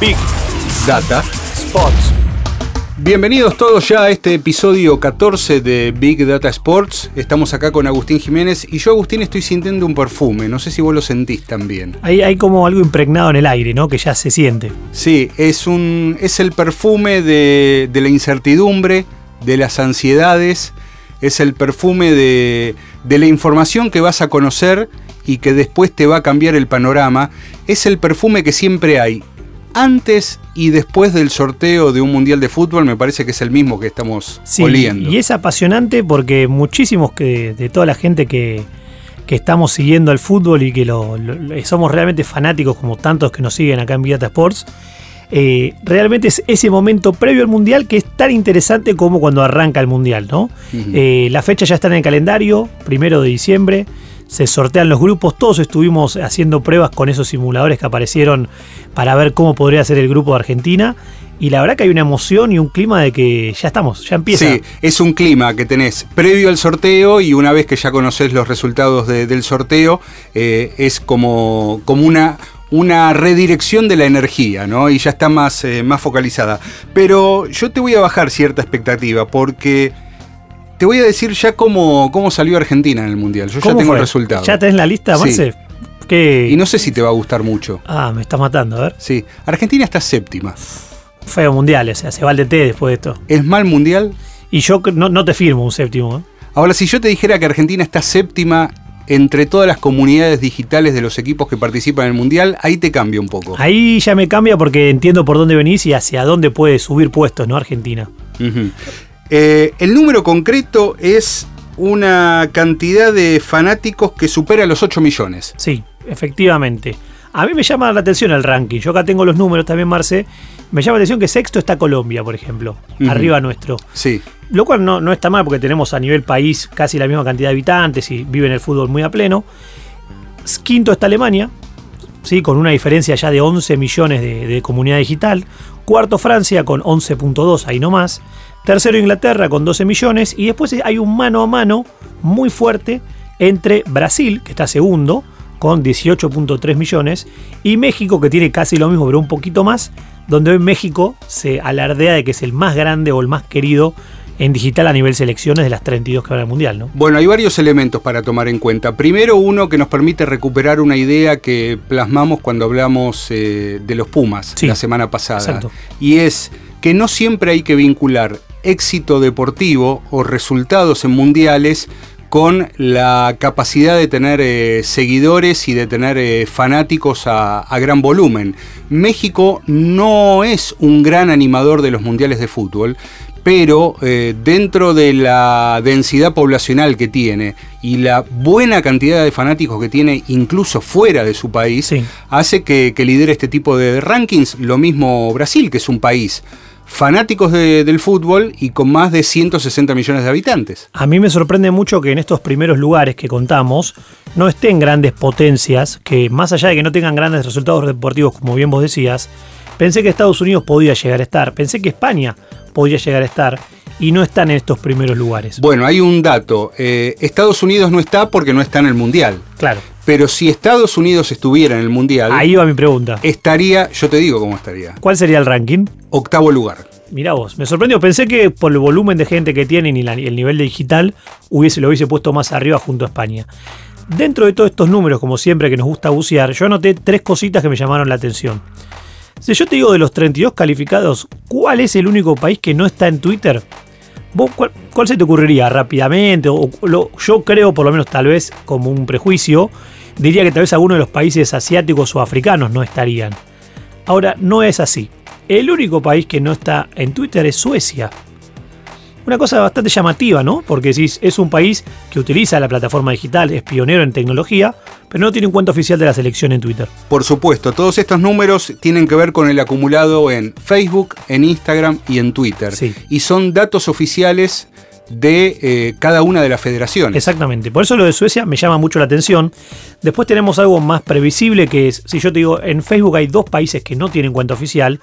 Big, Data Sports. Bienvenidos todos ya a este episodio 14 de Big Data Sports. Estamos acá con Agustín Jiménez y yo, Agustín, estoy sintiendo un perfume. No sé si vos lo sentís también. Hay, hay como algo impregnado en el aire, ¿no? Que ya se siente. Sí, es, un, es el perfume de, de la incertidumbre, de las ansiedades, es el perfume de, de la información que vas a conocer y que después te va a cambiar el panorama. Es el perfume que siempre hay antes y después del sorteo de un mundial de fútbol, me parece que es el mismo que estamos Sí, oliendo. y es apasionante porque muchísimos que, de toda la gente que, que estamos siguiendo al fútbol y que lo, lo- somos realmente fanáticos, como tantos que nos siguen acá en Viata Sports, eh, realmente es ese momento previo al mundial que es tan interesante como cuando arranca el mundial, ¿no? Eh, fecha ya está en el calendario, primero de diciembre. Se sortean los grupos, todos estuvimos haciendo pruebas con esos simuladores que aparecieron para ver cómo podría ser el grupo de Argentina. Y la verdad que hay una emoción y un clima de que ya estamos, ya empieza. Sí, es un clima que tenés previo al sorteo y una vez que ya conoces los resultados de- del sorteo, eh, es como, como una, una redirección de la energía, ¿no? Y ya está más, eh, más focalizada. Pero yo te voy a bajar cierta expectativa porque te voy a decir ya cómo, cómo salió Argentina en el Mundial. Yo ya ¿Cómo tengo fue? el resultado. ¿Ya tenés la lista, Sí. Marce? ¿Qué? Y no sé si te va a gustar mucho. Ah, me estás matando, a ver. Sí, Argentina está séptima. Feo mundial, o sea, se va al DT después de esto. ¿Es mal mundial? Y yo no, no te firmo un séptimo. ¿eh? Ahora, si yo te dijera que Argentina está séptima entre todas las comunidades digitales de los equipos que participan en el Mundial, ahí te cambia un poco. Ahí ya me cambia porque entiendo por dónde venís y hacia dónde puede subir puestos, ¿no? Argentina. Eh, el número concreto es una cantidad de fanáticos que supera los 8 millones. Sí, efectivamente. A mí me llama la atención el ranking. Yo acá tengo los números también, Marce. Me llama la atención que sexto está Colombia, por ejemplo, arriba nuestro. Sí, Lo cual no, no está mal porque tenemos a nivel país casi la misma cantidad de habitantes y viven el fútbol muy a pleno. Quinto está Alemania, ¿sí? con una diferencia ya de 11 millones de, de comunidad digital. Cuarto Francia con 11.2, ahí nomás. Tercero Inglaterra con 12 millones. Y después hay un mano a mano muy fuerte entre Brasil, que está segundo, con 18.3 millones, y México, que tiene casi lo mismo, pero un poquito más, donde hoy México se alardea de que es el más grande o el más querido en digital a nivel selecciones de las 32 que van al Mundial, ¿no? Bueno, hay varios elementos para tomar en cuenta. Primero, uno que nos permite recuperar una idea que plasmamos cuando hablamos eh, de los Pumas Sí, la semana pasada. exacto. Y es que no siempre hay que vincular éxito deportivo o resultados en mundiales con la capacidad de tener eh, seguidores y de tener eh, fanáticos a, a gran volumen. México no es un gran animador de los mundiales de fútbol, pero eh, dentro de la densidad poblacional que tiene y la buena cantidad de fanáticos que tiene incluso fuera de su país, Sí. hace que, que lidere este tipo de rankings. Lo mismo Brasil, que es un país fanáticos de- del fútbol y con más de 160 millones de habitantes. A mí me sorprende mucho que en estos primeros lugares que contamos no estén grandes potencias, que más allá de que no tengan grandes resultados deportivos, como bien vos decías, pensé que Estados Unidos podía llegar a estar, pensé que España podía llegar a estar y no están en estos primeros lugares. Bueno, hay un dato. eh, Estados Unidos no está porque no está en el Mundial. Claro, Pero si Estados Unidos estuviera en el Mundial, ahí va mi pregunta. estaría, yo te digo cómo estaría, ¿Cuál sería el ranking? octavo lugar. Mirá vos, me sorprendió. Pensé que por el volumen de gente que tienen y la- el nivel de digital hubiese, lo hubiese puesto más arriba junto a España. Dentro de todos estos números, como siempre que nos gusta bucear, yo anoté tres cositas que me llamaron la atención. Si yo te digo de los 32 calificados, ¿cuál es el único país que no está en Twitter? ¿Vos cuál, cuál se te ocurriría rápidamente? O, lo- yo creo, por lo menos tal vez como un prejuicio, diría que tal vez alguno de los países asiáticos o africanos no estarían. Ahora, no es así. El único país que no está en Twitter es Suecia. Una cosa bastante llamativa, ¿no? Porque si es un país que utiliza la plataforma digital, es pionero en tecnología, pero no tiene un cuenta oficial de la selección en Twitter. Por supuesto, todos estos números tienen que ver con el acumulado en Facebook, en Instagram y en Twitter. Sí. Y son datos oficiales de eh, cada una de las federaciones. Exactamente, por eso lo de Suecia me llama mucho la atención. Después tenemos algo más previsible que es, si yo te digo, en Facebook hay dos países que no tienen cuenta oficial,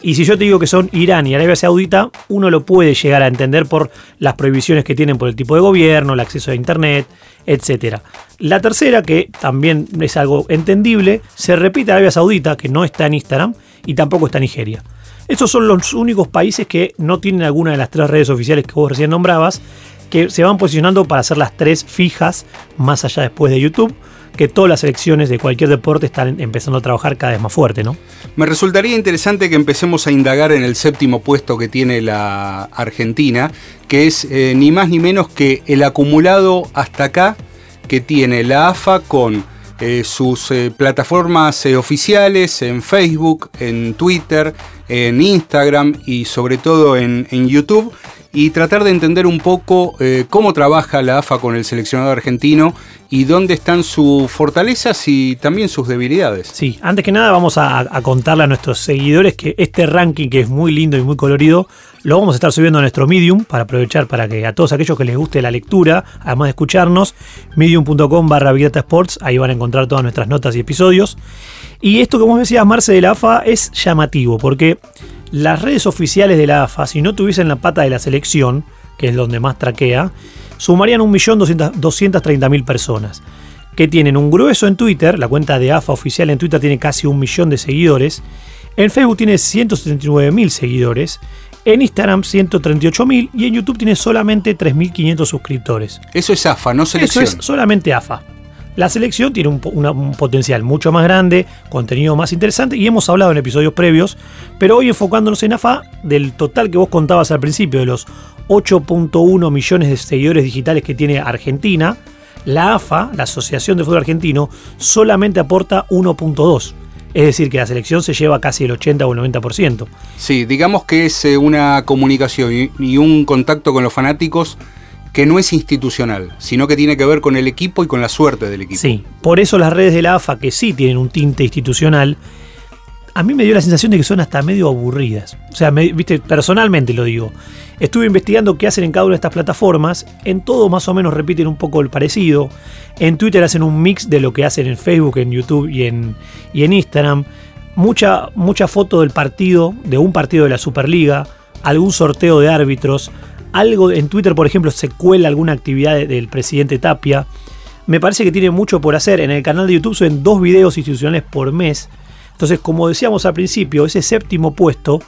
y si yo te digo que son Irán y Arabia Saudita, uno lo puede llegar a entender por las prohibiciones que tienen por el tipo de gobierno, el acceso a Internet, etc. La tercera, que también es algo entendible, se repite Arabia Saudita, que no está en Instagram, y tampoco está Nigeria. Estos son los únicos países que no tienen alguna de las tres redes oficiales que vos recién nombrabas, que se van posicionando para ser las tres fijas más allá después de YouTube, que todas las selecciones de cualquier deporte están empezando a trabajar cada vez más fuerte, ¿no? Me resultaría interesante que empecemos a indagar en el séptimo puesto que tiene la Argentina, que es eh, ni más ni menos que el acumulado hasta acá que tiene la AFA con eh, sus eh, plataformas eh, oficiales en Facebook, en Twitter, en Instagram y sobre todo en, YouTube y tratar de entender un poco cómo trabaja la AFA con el seleccionado argentino y dónde están sus fortalezas y también sus debilidades. Sí, antes que nada vamos a, a, contarle a nuestros seguidores que este ranking que es muy lindo y muy colorido lo vamos a estar subiendo a nuestro Medium para aprovechar para que a todos aquellos que les guste la lectura, además de escucharnos, medium.com barra Sports, ahí van a encontrar todas nuestras notas y episodios. Y esto que vos decías, Marce, de la AFA es llamativo porque las redes oficiales de la AFA, si no tuviesen la pata de la selección, que es donde más traquea, sumarían 1.230.000 personas, que tienen un grueso en Twitter, la cuenta de AFA oficial en Twitter tiene casi un millón de seguidores, en Facebook tiene 179.000 seguidores, en Instagram 138.000 y en YouTube tiene solamente 3.500 suscriptores. Eso es AFA, no selección. Eso es solamente AFA. La selección tiene un, una, un, potencial mucho más grande, contenido más interesante y hemos hablado en episodios previos, pero hoy enfocándonos en AFA, del total que vos contabas al principio, de los 8.1 millones de seguidores digitales que tiene Argentina, la AFA, la Asociación de Fútbol Argentino, solamente aporta 1.2. Es decir, que la selección se lleva casi el 80 o el 90%. Sí, digamos que es eh, una comunicación y, y un contacto con los fanáticos que no es institucional, sino que tiene que ver con el equipo y con la suerte del equipo. Sí, por eso las redes de la AFA, que sí tienen un tinte institucional, a mí me dio la sensación de que son hasta medio aburridas. O sea, viste, personalmente lo digo. Estuve investigando qué hacen en cada una de estas plataformas. En todo más o menos repiten un poco el parecido. En Twitter hacen un mix de lo que hacen en Facebook, en YouTube y en, y en Instagram. Mucha, mucha foto del partido, de un partido de la Superliga, algún sorteo de árbitros, algo en Twitter, por ejemplo, se cuela alguna actividad del presidente Tapia. Me parece que tiene mucho por hacer. En el canal de YouTube suben dos videos institucionales por mes. Entonces, como decíamos al principio, ese séptimo puesto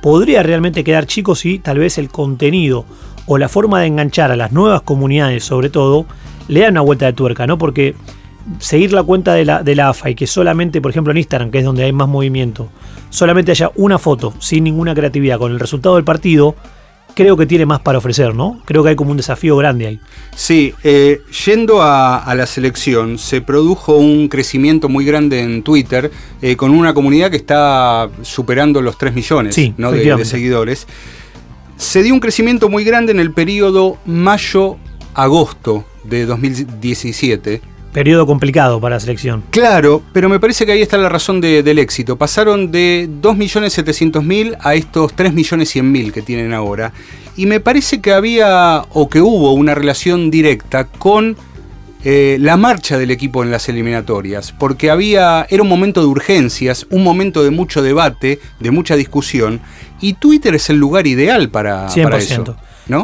podría realmente quedar chico si tal vez el contenido o la forma de enganchar a las nuevas comunidades, sobre todo, le dan una vuelta de tuerca, ¿no? Porque seguir la cuenta de la, de la AFA y que solamente, por ejemplo, en Instagram, que es donde hay más movimiento, solamente haya una foto sin ninguna creatividad con el resultado del partido, creo que tiene más para ofrecer, ¿no? Creo que hay como un desafío grande ahí. Sí, eh, yendo a, a, la selección, se produjo un crecimiento muy grande en Twitter eh, con una comunidad que está superando los 3 millones sí, ¿no? de, de, seguidores. Se dio un crecimiento muy grande en el periodo mayo-agosto de 2017 Periodo complicado para la selección. Claro, pero me parece que ahí está la razón de, del éxito. Pasaron de 2.700.000 a estos 3.100.000 que tienen ahora. Y me parece que había o que hubo una relación directa con eh, la marcha del equipo en las eliminatorias, porque había era un momento de urgencias, un momento de mucho debate, de mucha discusión, y Twitter es el lugar ideal para, 100%. para eso.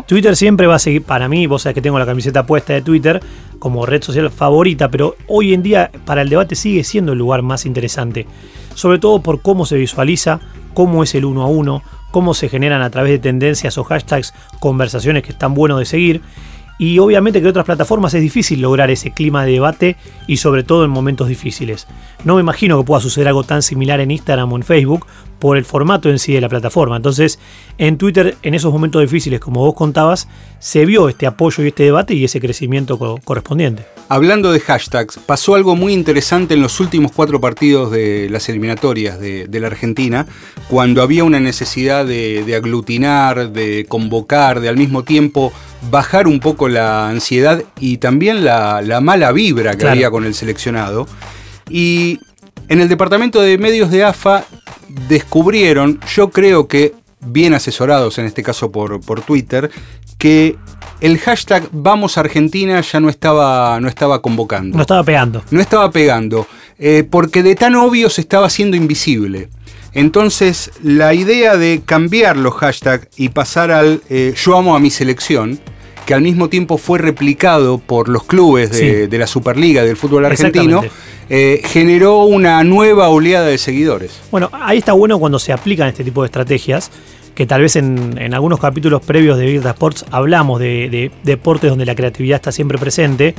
Twitter siempre va a seguir, para mí, vos sabés que tengo la camiseta puesta de Twitter como red social favorita, pero hoy en día para el debate sigue siendo el lugar más interesante, sobre todo por cómo se visualiza, cómo es el uno a uno, cómo se generan a través de tendencias o hashtags conversaciones que están buenos de seguir. Y obviamente que en otras plataformas es difícil lograr ese clima de debate y sobre todo en momentos difíciles. No me imagino que pueda suceder algo tan similar en Instagram o en Facebook por el formato en sí de la plataforma. Entonces, en Twitter, en esos momentos difíciles, como vos contabas, se vio este apoyo y este debate y ese crecimiento co correspondiente. Hablando de hashtags, pasó algo muy interesante en los últimos cuatro partidos de las eliminatorias de, de la Argentina, cuando había una necesidad de, de aglutinar, de convocar, de al mismo tiempo bajar un poco la ansiedad y también la, la mala vibra que claro. había con el seleccionado. Y en el departamento de medios de AFA descubrieron, yo creo que bien asesorados en este caso por, por Twitter, que el hashtag Vamos Argentina ya no estaba, no estaba convocando. No estaba pegando. No estaba pegando, eh, porque de tan obvio se estaba haciendo invisible. Entonces, la idea de cambiar los hashtags y pasar al eh, Yo amo a mi selección, que al mismo tiempo fue replicado por los clubes de, la Superliga del fútbol argentino, eh, generó una nueva oleada de seguidores. Bueno, ahí está bueno cuando se aplican este tipo de estrategias, que tal vez en, algunos capítulos previos de Big Sports hablamos de, deportes donde la creatividad está siempre presente,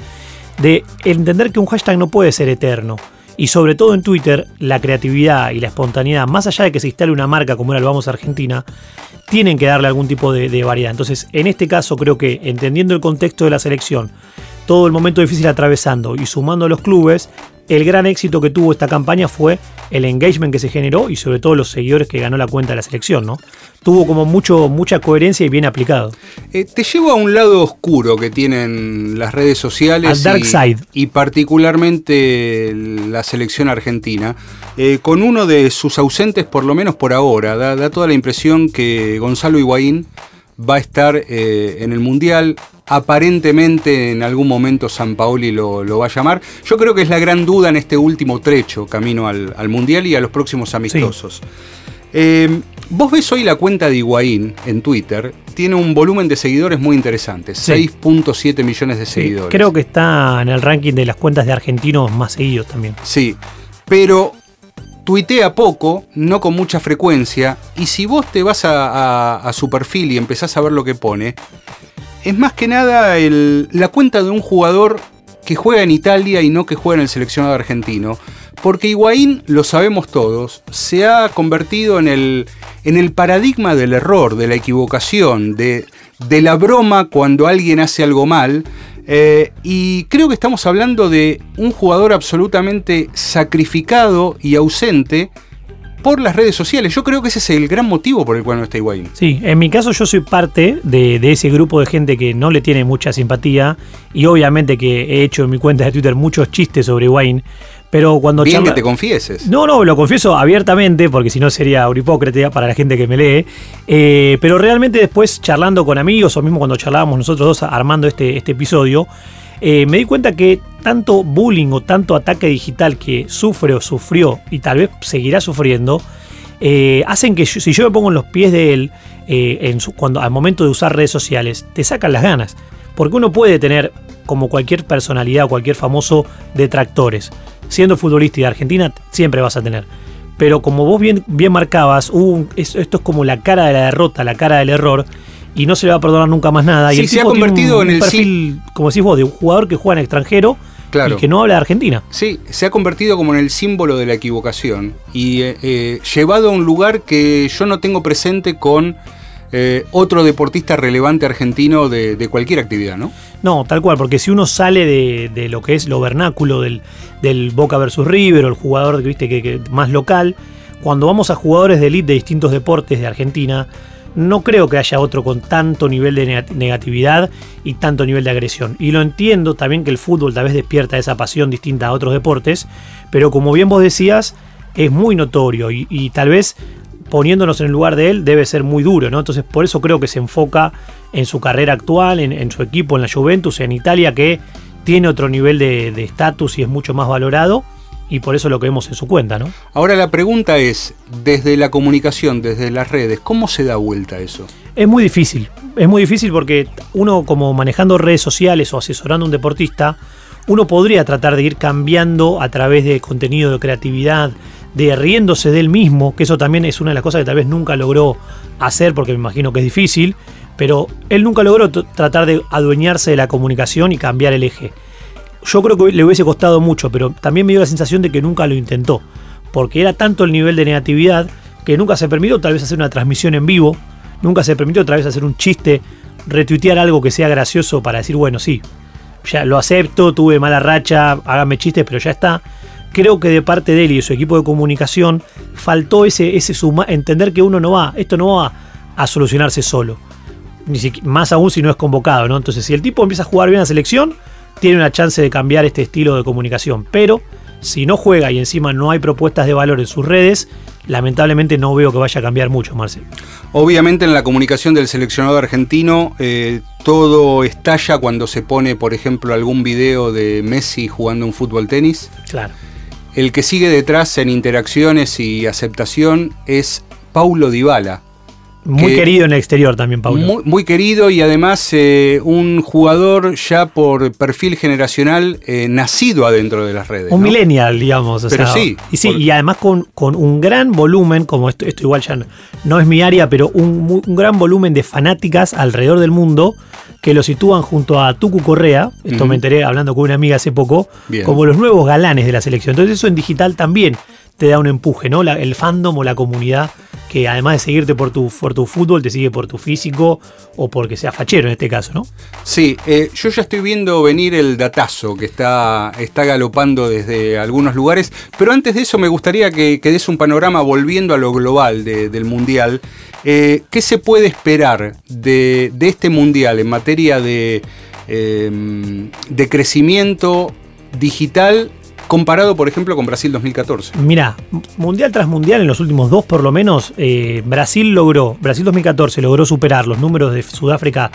de entender que un hashtag no puede ser eterno. Y sobre todo en Twitter, la creatividad y la espontaneidad, más allá de que se instale una marca como era el Vamos Argentina, tienen que darle algún tipo de, variedad. Entonces, en este caso, creo que entendiendo el contexto de la selección, todo el momento difícil atravesando y sumando a los clubes, el gran éxito que tuvo esta campaña fue el engagement que se generó y sobre todo los seguidores que ganó la cuenta de la selección, ¿no? Tuvo como mucho, mucha coherencia y bien aplicado. Eh, te llevo a un lado oscuro que tienen las redes sociales. Al dark y, side. Y particularmente la selección argentina, eh, con uno de sus ausentes, por lo menos por ahora. Da, toda la impresión que Gonzalo Higuaín va a estar eh, en el Mundial aparentemente en algún momento San Paoli lo, va a llamar. Yo creo que es la gran duda en este último trecho, camino al, Mundial y a los próximos amistosos. Eh, vos ves hoy la cuenta de Higuaín en Twitter, tiene un volumen de seguidores muy interesante, 6.7 millones de seguidores. creo que está en el ranking de las cuentas de argentinos más seguidos también. Sí, pero tuitea poco, no con mucha frecuencia, y si vos te vas a su perfil y empezás a ver lo que pone, es más que nada la cuenta de un jugador que juega en Italia y no que juega en el seleccionado argentino. Porque Higuaín, lo sabemos todos, se ha convertido en el, en el paradigma del error, de la equivocación, de, de la broma cuando alguien hace algo mal. Eh, y creo que estamos hablando de un jugador absolutamente sacrificado y ausente por las redes sociales. Yo creo que ese es el gran motivo por el cual no está Higuaín. Sí, en mi caso yo soy parte de, ese grupo de gente que no le tiene mucha simpatía y obviamente que he hecho en mi cuenta de Twitter muchos chistes sobre Higuaín. Pero cuando Bien que te confieses. No, no, lo confieso abiertamente, porque si no sería hipócrita para la gente que me lee. Eh, pero realmente después, charlando con amigos, o mismo cuando charlábamos nosotros dos armando este, este episodio, eh, me di cuenta que tanto bullying o tanto ataque digital que sufre o sufrió y tal vez seguirá sufriendo, eh, hacen que si yo me pongo en los pies de él, eh, en cuando, al momento de usar redes sociales, te sacan las ganas. Porque uno puede tener, como cualquier personalidad o cualquier famoso, detractores. Siendo futbolista y de Argentina, siempre vas a tener. Pero como vos bien, bien marcabas, esto es como la cara de la derrota, la cara del error y no se le va a perdonar nunca más nada. y el se ha convertido en el perfil, como decís vos, de un jugador que juega en extranjero y que no habla de Argentina. Sí, se ha convertido como en el símbolo de la equivocación y eh, eh, llevado a un lugar que yo no tengo presente con eh, otro deportista relevante argentino de, cualquier actividad, ¿no? No, tal cual, porque si uno sale de, lo que es lo vernáculo del, Boca versus River o el jugador ¿viste? que más local, cuando vamos a jugadores de elite de distintos deportes de Argentina, no creo que haya otro con tanto nivel de negatividad y tanto nivel de agresión. Y lo entiendo también que el fútbol tal vez despierta esa pasión distinta a otros deportes, pero como bien vos decías, es muy notorio y, tal vez poniéndonos en el lugar de él debe ser muy duro, ¿no? Entonces por eso creo que se enfoca en su carrera actual, en, su equipo, en la Juventus, en Italia, que tiene otro nivel de estatus y es mucho más valorado y por eso lo que vemos en su cuenta, ¿no? Ahora la pregunta es, desde la comunicación, desde las redes, ¿cómo se da vuelta eso? Es muy difícil, es muy difícil porque uno como manejando redes sociales o asesorando a un deportista, uno podría tratar de ir cambiando a través de contenido de creatividad, de riéndose de él mismo, que eso también es una de las cosas que tal vez nunca logró hacer porque me imagino que es difícil, pero él nunca logró tratar de adueñarse de la comunicación y cambiar el eje yo creo que le hubiese costado mucho, pero también me dio la sensación de que nunca lo intentó, porque era tanto el nivel de negatividad que nunca se permitió tal vez hacer una transmisión en vivo, nunca se permitió otra vez hacer un chiste, retuitear algo que sea gracioso para decir, bueno, sí, ya lo acepto, tuve mala racha, hágame chistes, pero ya está. Creo que de parte de él y de su equipo de comunicación faltó ese, ese suma, entender que uno no va, esto no va a solucionarse solo. Ni más aún si no es convocado, ¿no? Entonces, si el tipo empieza a jugar bien a selección, tiene una chance de cambiar este estilo de comunicación. Pero Si no juega y encima no hay propuestas de valor en sus redes, lamentablemente no veo que vaya a cambiar mucho, Marcel. Obviamente en la comunicación del seleccionado argentino eh, todo estalla cuando se pone, por ejemplo, algún video de Messi jugando un fútbol tenis. Claro. El que sigue detrás en interacciones y aceptación es Paulo Dybala, muy querido en el exterior también, Paulo. Muy, querido y además eh, un jugador ya por perfil generacional eh, nacido adentro de las redes. Un millennial, digamos. pero sí. Y sí, y además con, con, un gran volumen, como esto, esto igual ya no, es mi área, pero un, gran volumen de fanáticas alrededor del mundo que lo sitúan junto a Tucu Correa, esto me enteré hablando con una amiga hace poco, como los nuevos galanes de la selección. Entonces eso en digital también te da un empuje, ¿no? el fandom o la comunidad que además de seguirte por tu, por tu fútbol, te sigue por tu físico o porque sea fachero en este caso, ¿no? Sí, eh, yo ya estoy viendo venir el datazo que está, está galopando desde algunos lugares, pero antes de eso me gustaría que, des un panorama volviendo a lo global del Mundial. Eh, ¿Qué se puede esperar de, este Mundial en materia de, eh, de crecimiento digital comparado, por ejemplo, con Brasil 2014. Mira, mundial tras mundial, en los últimos dos por lo menos, eh, Brasil logró, Brasil 2014 logró superar los números de Sudáfrica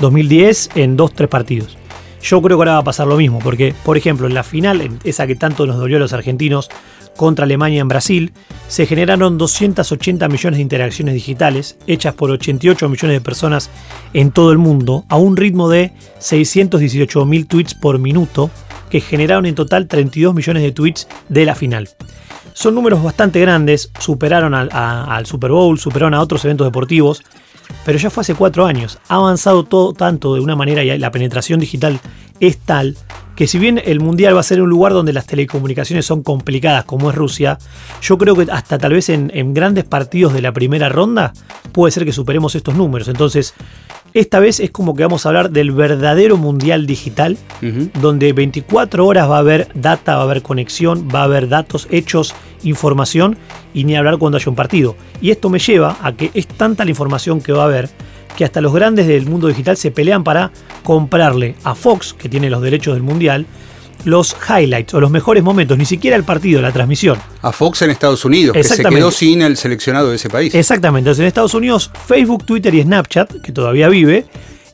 2010 en dos, tres partidos. Yo creo que ahora va a pasar lo mismo, porque, por ejemplo, en la final, esa que tanto nos dolió a los argentinos contra Alemania en Brasil, se generaron 280 millones de interacciones digitales, hechas por 88 millones de personas en todo el mundo, a un ritmo de 618 mil tweets por minuto, que generaron en total 32 millones de tweets de la final. Son números bastante grandes, superaron al, Super Bowl, superaron a otros eventos deportivos, pero ya fue hace cuatro años. Ha avanzado todo tanto de una manera y la penetración digital es tal que si bien el Mundial va a ser un lugar donde las telecomunicaciones son complicadas como es Rusia, yo creo que hasta tal vez en, en grandes partidos de la primera ronda puede ser que superemos estos números. Entonces, esta vez es como que vamos a hablar del verdadero mundial digital, donde 24 horas va a haber data, va a haber conexión, va a haber datos, hechos, información y ni hablar cuando haya un partido. Y esto me lleva a que es tanta la información que va a haber que hasta los grandes del mundo digital se pelean para comprarle a Fox, que tiene los derechos del mundial, los highlights o los mejores momentos, ni siquiera el partido, la transmisión. A Fox en Estados Unidos, que se quedó sin el seleccionado de ese país. Exactamente, entonces en Estados Unidos Facebook, Twitter y Snapchat, que todavía vive,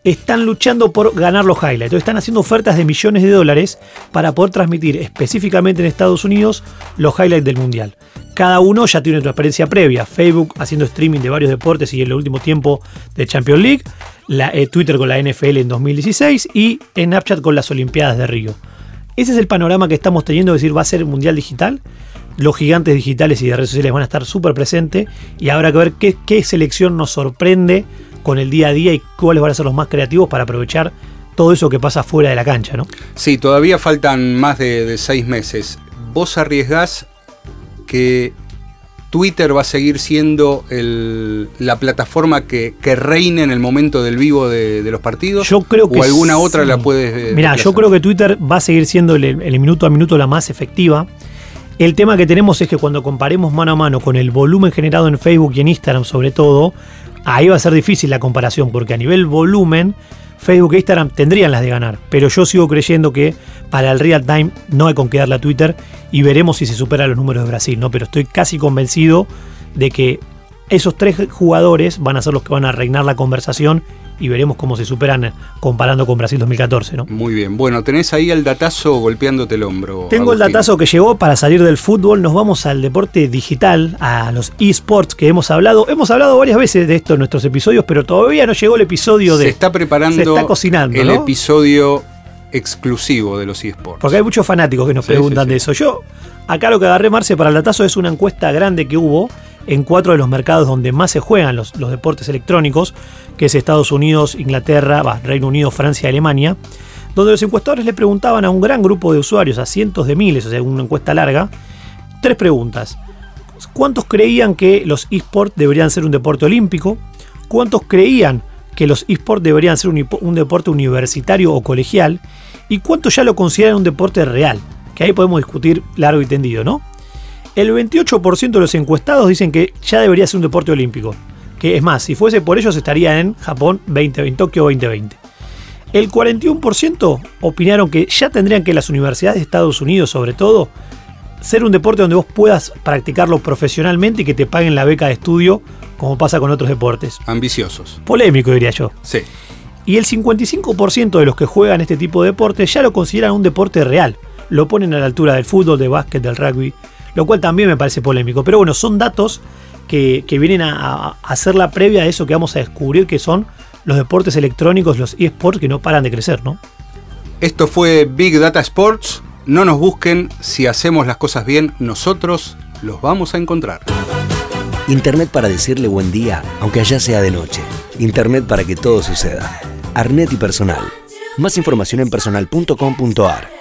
están luchando por ganar los highlights. Están haciendo ofertas de millones de dólares para poder transmitir específicamente en Estados Unidos los highlights del Mundial. Cada uno ya tiene una experiencia previa. Facebook haciendo streaming de varios deportes y en el último tiempo de Champions League. Eh, Twitter con la NFL en 2016 y Snapchat con las Olimpiadas de Río. Ese es el panorama que estamos teniendo, es decir, va a ser mundial digital. Los gigantes digitales y de redes sociales van a estar súper presentes y habrá que ver qué, selección nos sorprende con el día a día y cuáles van a ser los más creativos para aprovechar todo eso que pasa fuera de la cancha, ¿no? Sí, todavía faltan más de, de seis meses. ¿Vos arriesgás que Twitter va a seguir siendo la plataforma que, reine en el momento del vivo de, los partidos? Yo creo que ¿O alguna otra la puedes.? Eh, Mira, yo creo que Twitter va a seguir siendo el, el, minuto a minuto la más efectiva. El tema que tenemos es que cuando comparemos mano a mano con el volumen generado en Facebook y en Instagram, sobre todo, ahí va a ser difícil la comparación, porque a nivel volumen Facebook e Instagram tendrían las de ganar, pero yo sigo creyendo que para el real time no hay con qué darle a Twitter y veremos si se superan los números de Brasil, ¿no? Pero estoy casi convencido de que esos tres jugadores van a ser los que van a reinar la conversación y veremos cómo se superan eh, comparando con Brasil 2014, ¿no? Muy bien. Bueno, tenés ahí el datazo golpeándote el hombro. Tengo el datazo que llegó para salir del fútbol. Nos vamos al deporte digital, a los esports que hemos hablado. Hemos hablado varias veces de esto en nuestros episodios, pero todavía no llegó el episodio de. Se está preparando. Se está cocinando. El episodio exclusivo de los esports. Porque hay muchos fanáticos que nos preguntan de eso. Yo, acá lo que agarré, Marce, para el datazo es una encuesta grande que hubo en cuatro de los mercados donde más se juegan los, deportes electrónicos, que es Estados Unidos, Inglaterra, Reino Unido, Francia y Alemania, donde los encuestadores le preguntaban a un gran grupo de usuarios, a cientos de miles, o sea, una encuesta larga, tres preguntas. ¿Cuántos creían que los esports deberían ser un deporte olímpico? ¿Cuántos creían que los esports deberían ser un, un, deporte universitario o colegial? ¿Y cuántos ya lo consideran un deporte real? Que ahí podemos discutir largo y tendido, ¿no? El 28% de los encuestados dicen que ya debería ser un deporte olímpico. Que es más, si fuese por ellos estaría en Japón 2020, Tokio 2020. El 41% opinaron que ya tendrían que las universidades de Estados Unidos, sobre todo, ser un deporte donde vos puedas practicarlo profesionalmente y que te paguen la beca de estudio, como pasa con otros deportes. Ambiciosos. Polémico, diría yo. Sí. Y el 55% de los que juegan este tipo de deporte ya lo consideran un deporte real. Lo ponen a la altura del fútbol, del básquet, del rugby, lo cual también me parece polémico. Pero bueno, son datos que, que vienen a, a hacer la previa de eso que vamos a descubrir que son los deportes electrónicos, los eSports que no paran de crecer, ¿no? Esto fue Big Data Sports. No nos busquen, si hacemos las cosas bien, nosotros los vamos a encontrar. Internet para decirle buen día, aunque allá sea de noche. Internet para que todo suceda. Arnet y Personal. Más información en personal.com.ar.